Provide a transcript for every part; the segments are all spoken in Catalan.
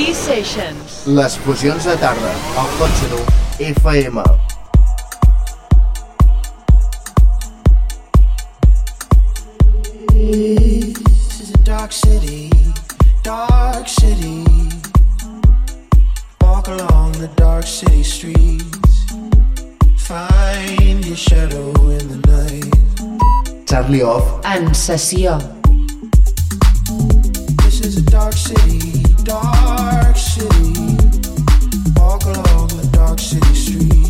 T-Sessions. Les fusions de tarda, al cotxe nu, FM. This is a dark city, dark city. Walk along the dark city streets. Find your shadow in the night. Charlie Off, En sessió. This is a dark city, dark city. Walk along the dark city streets.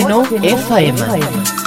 Seno FM.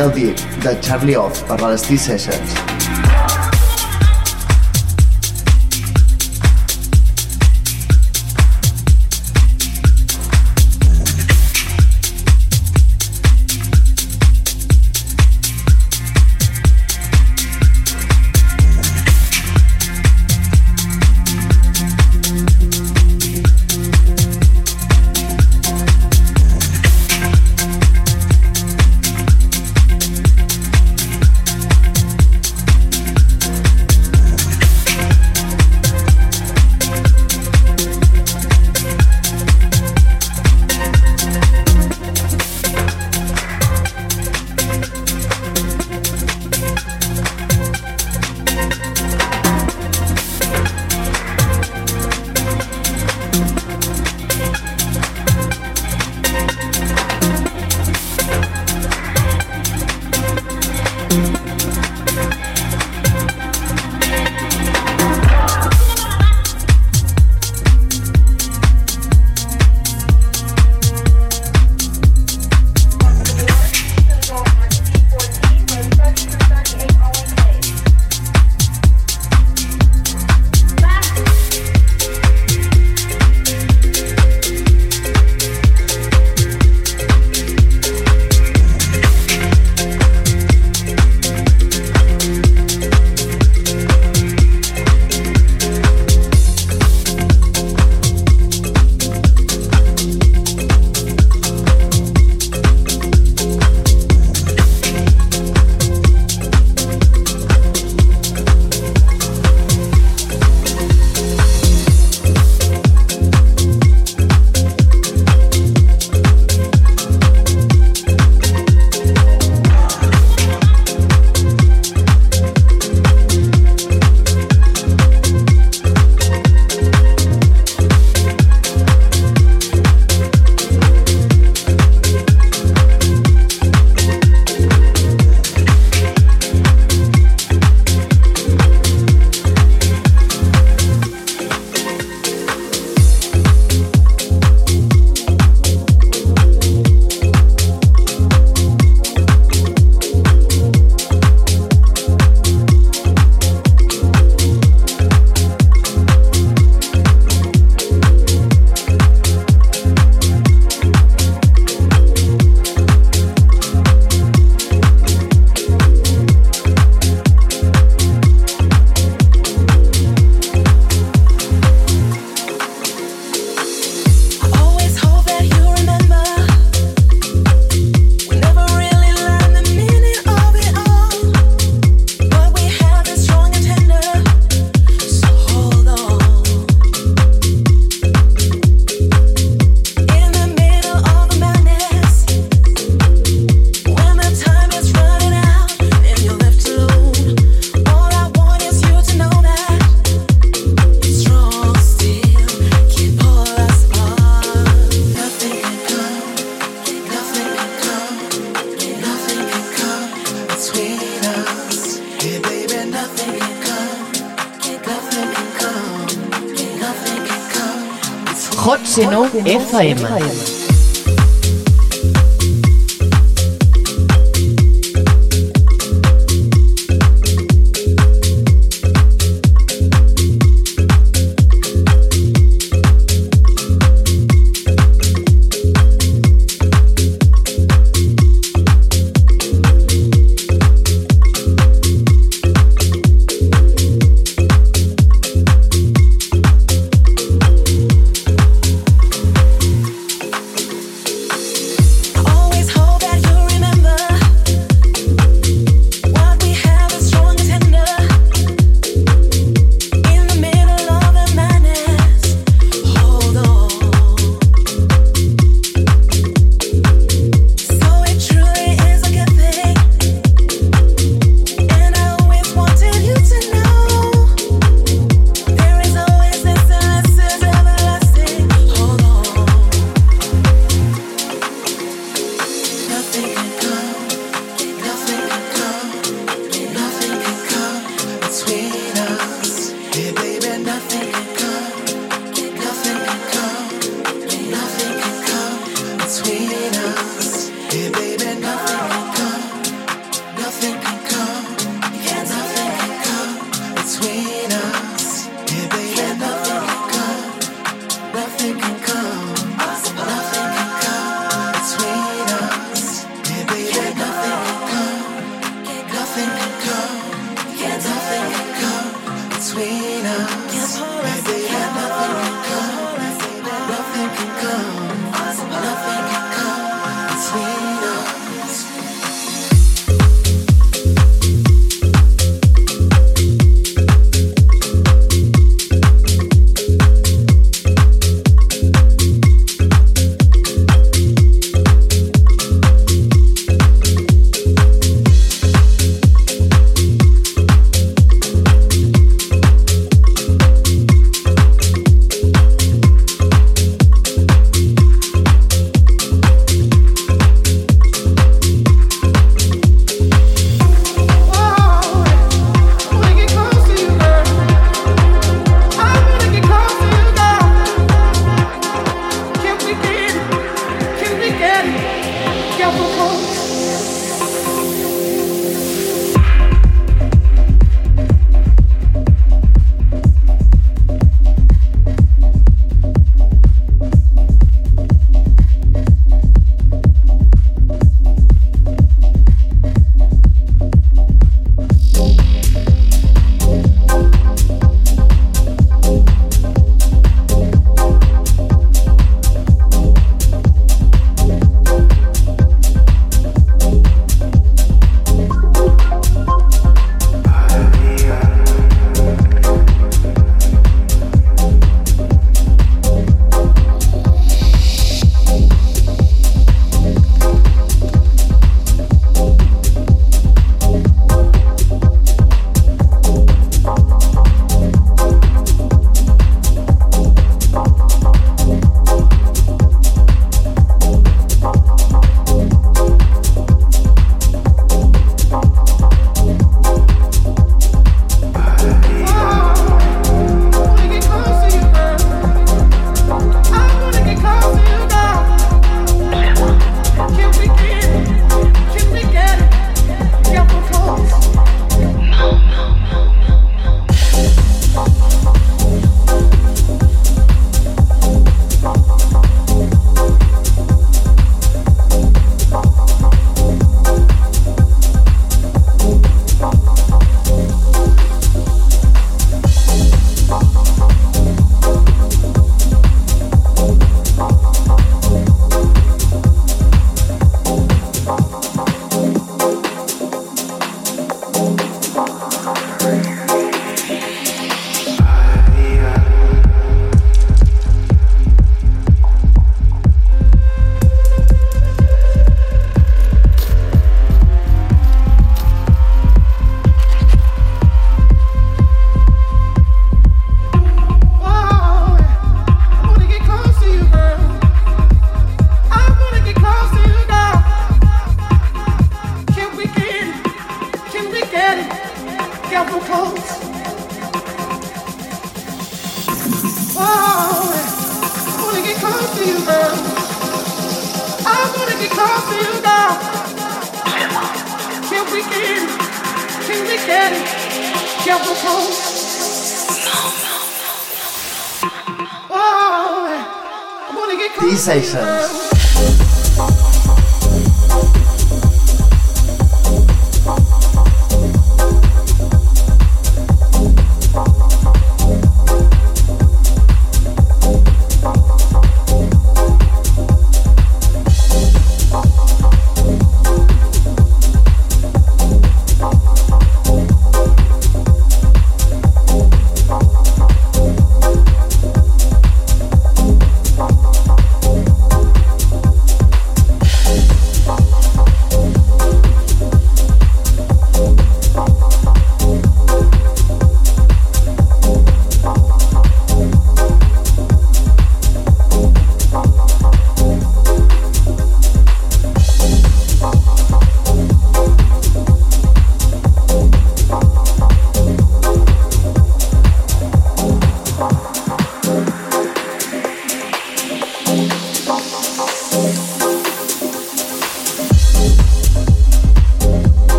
Real Deep de Charlie Off per les T-Sessions. Hot FM.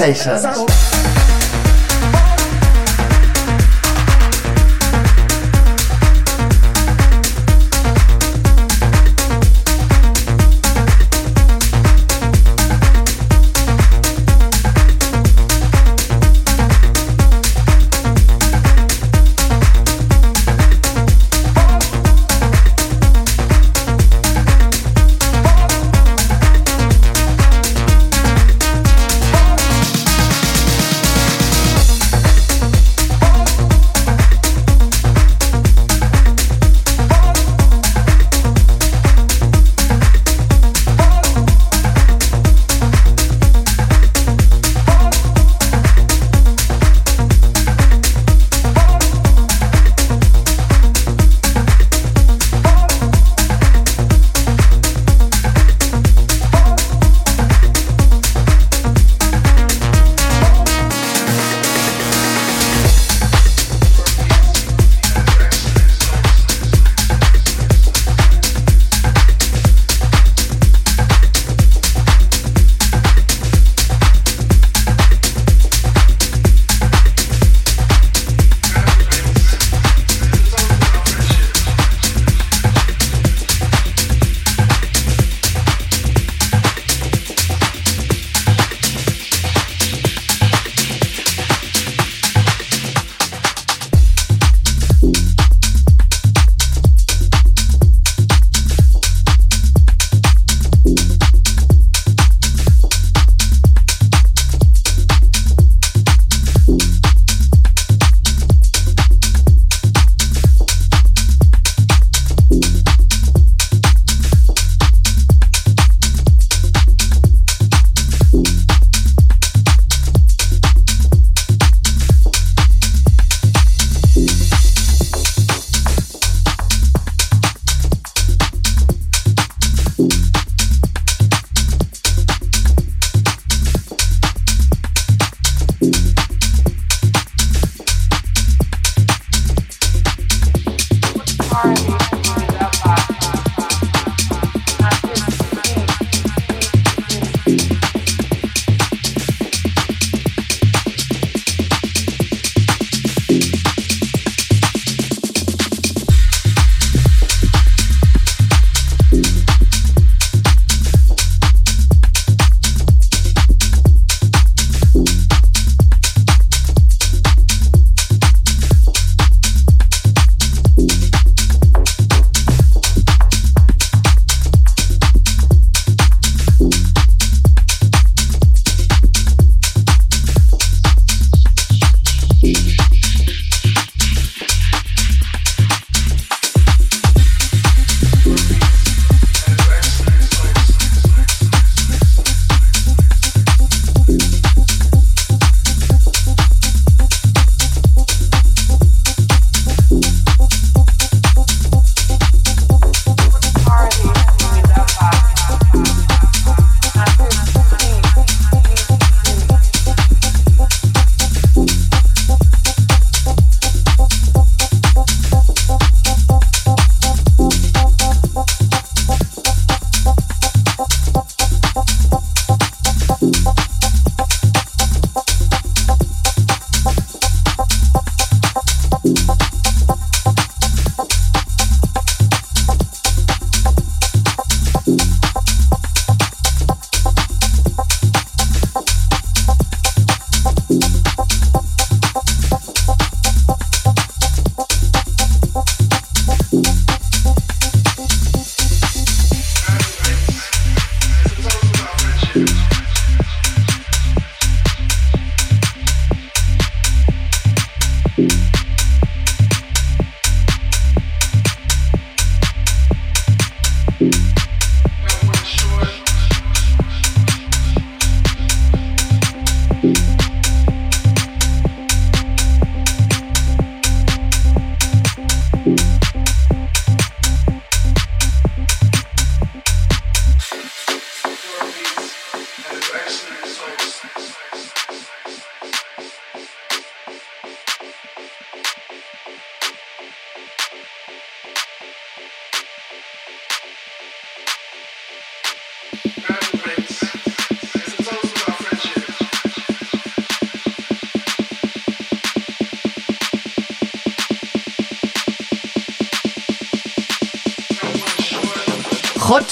conversation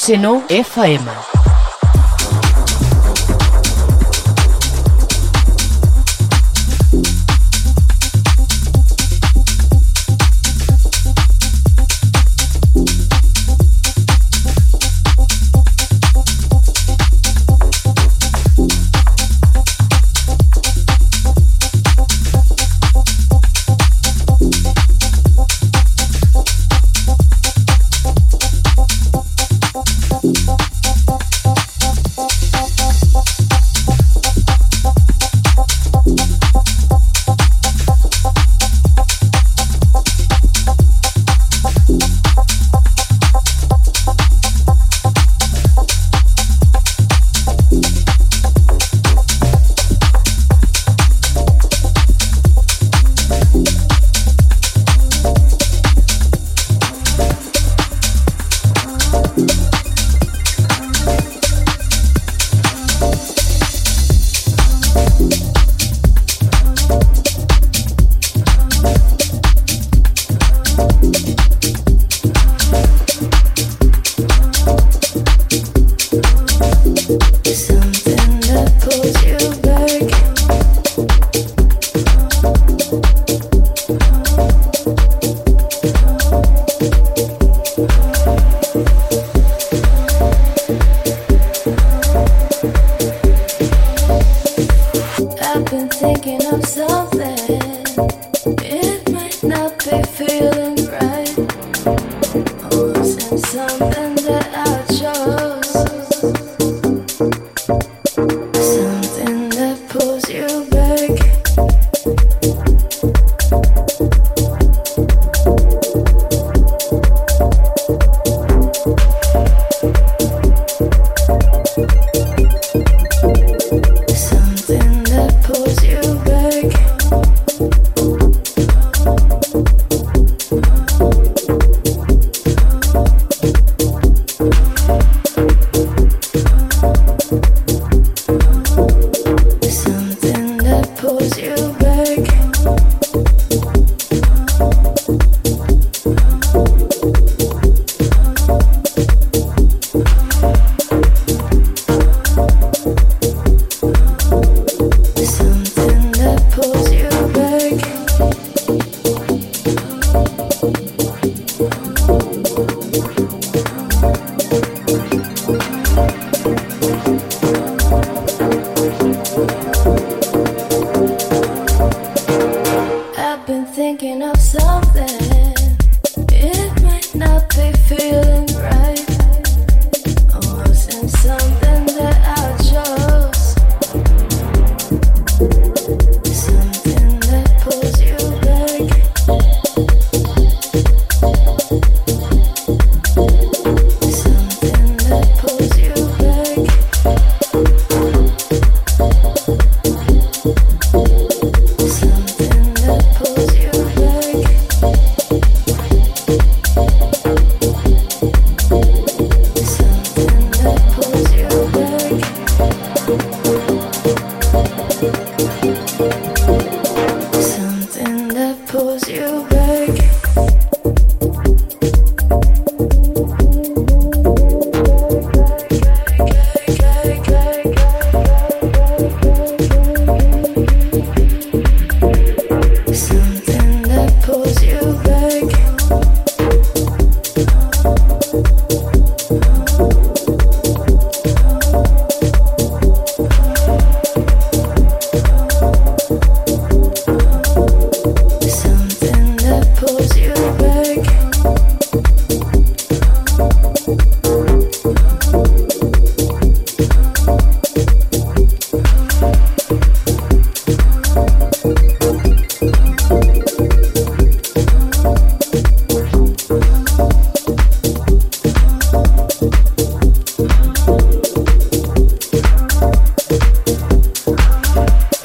Sessions. Hot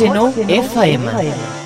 Hot Seno FM.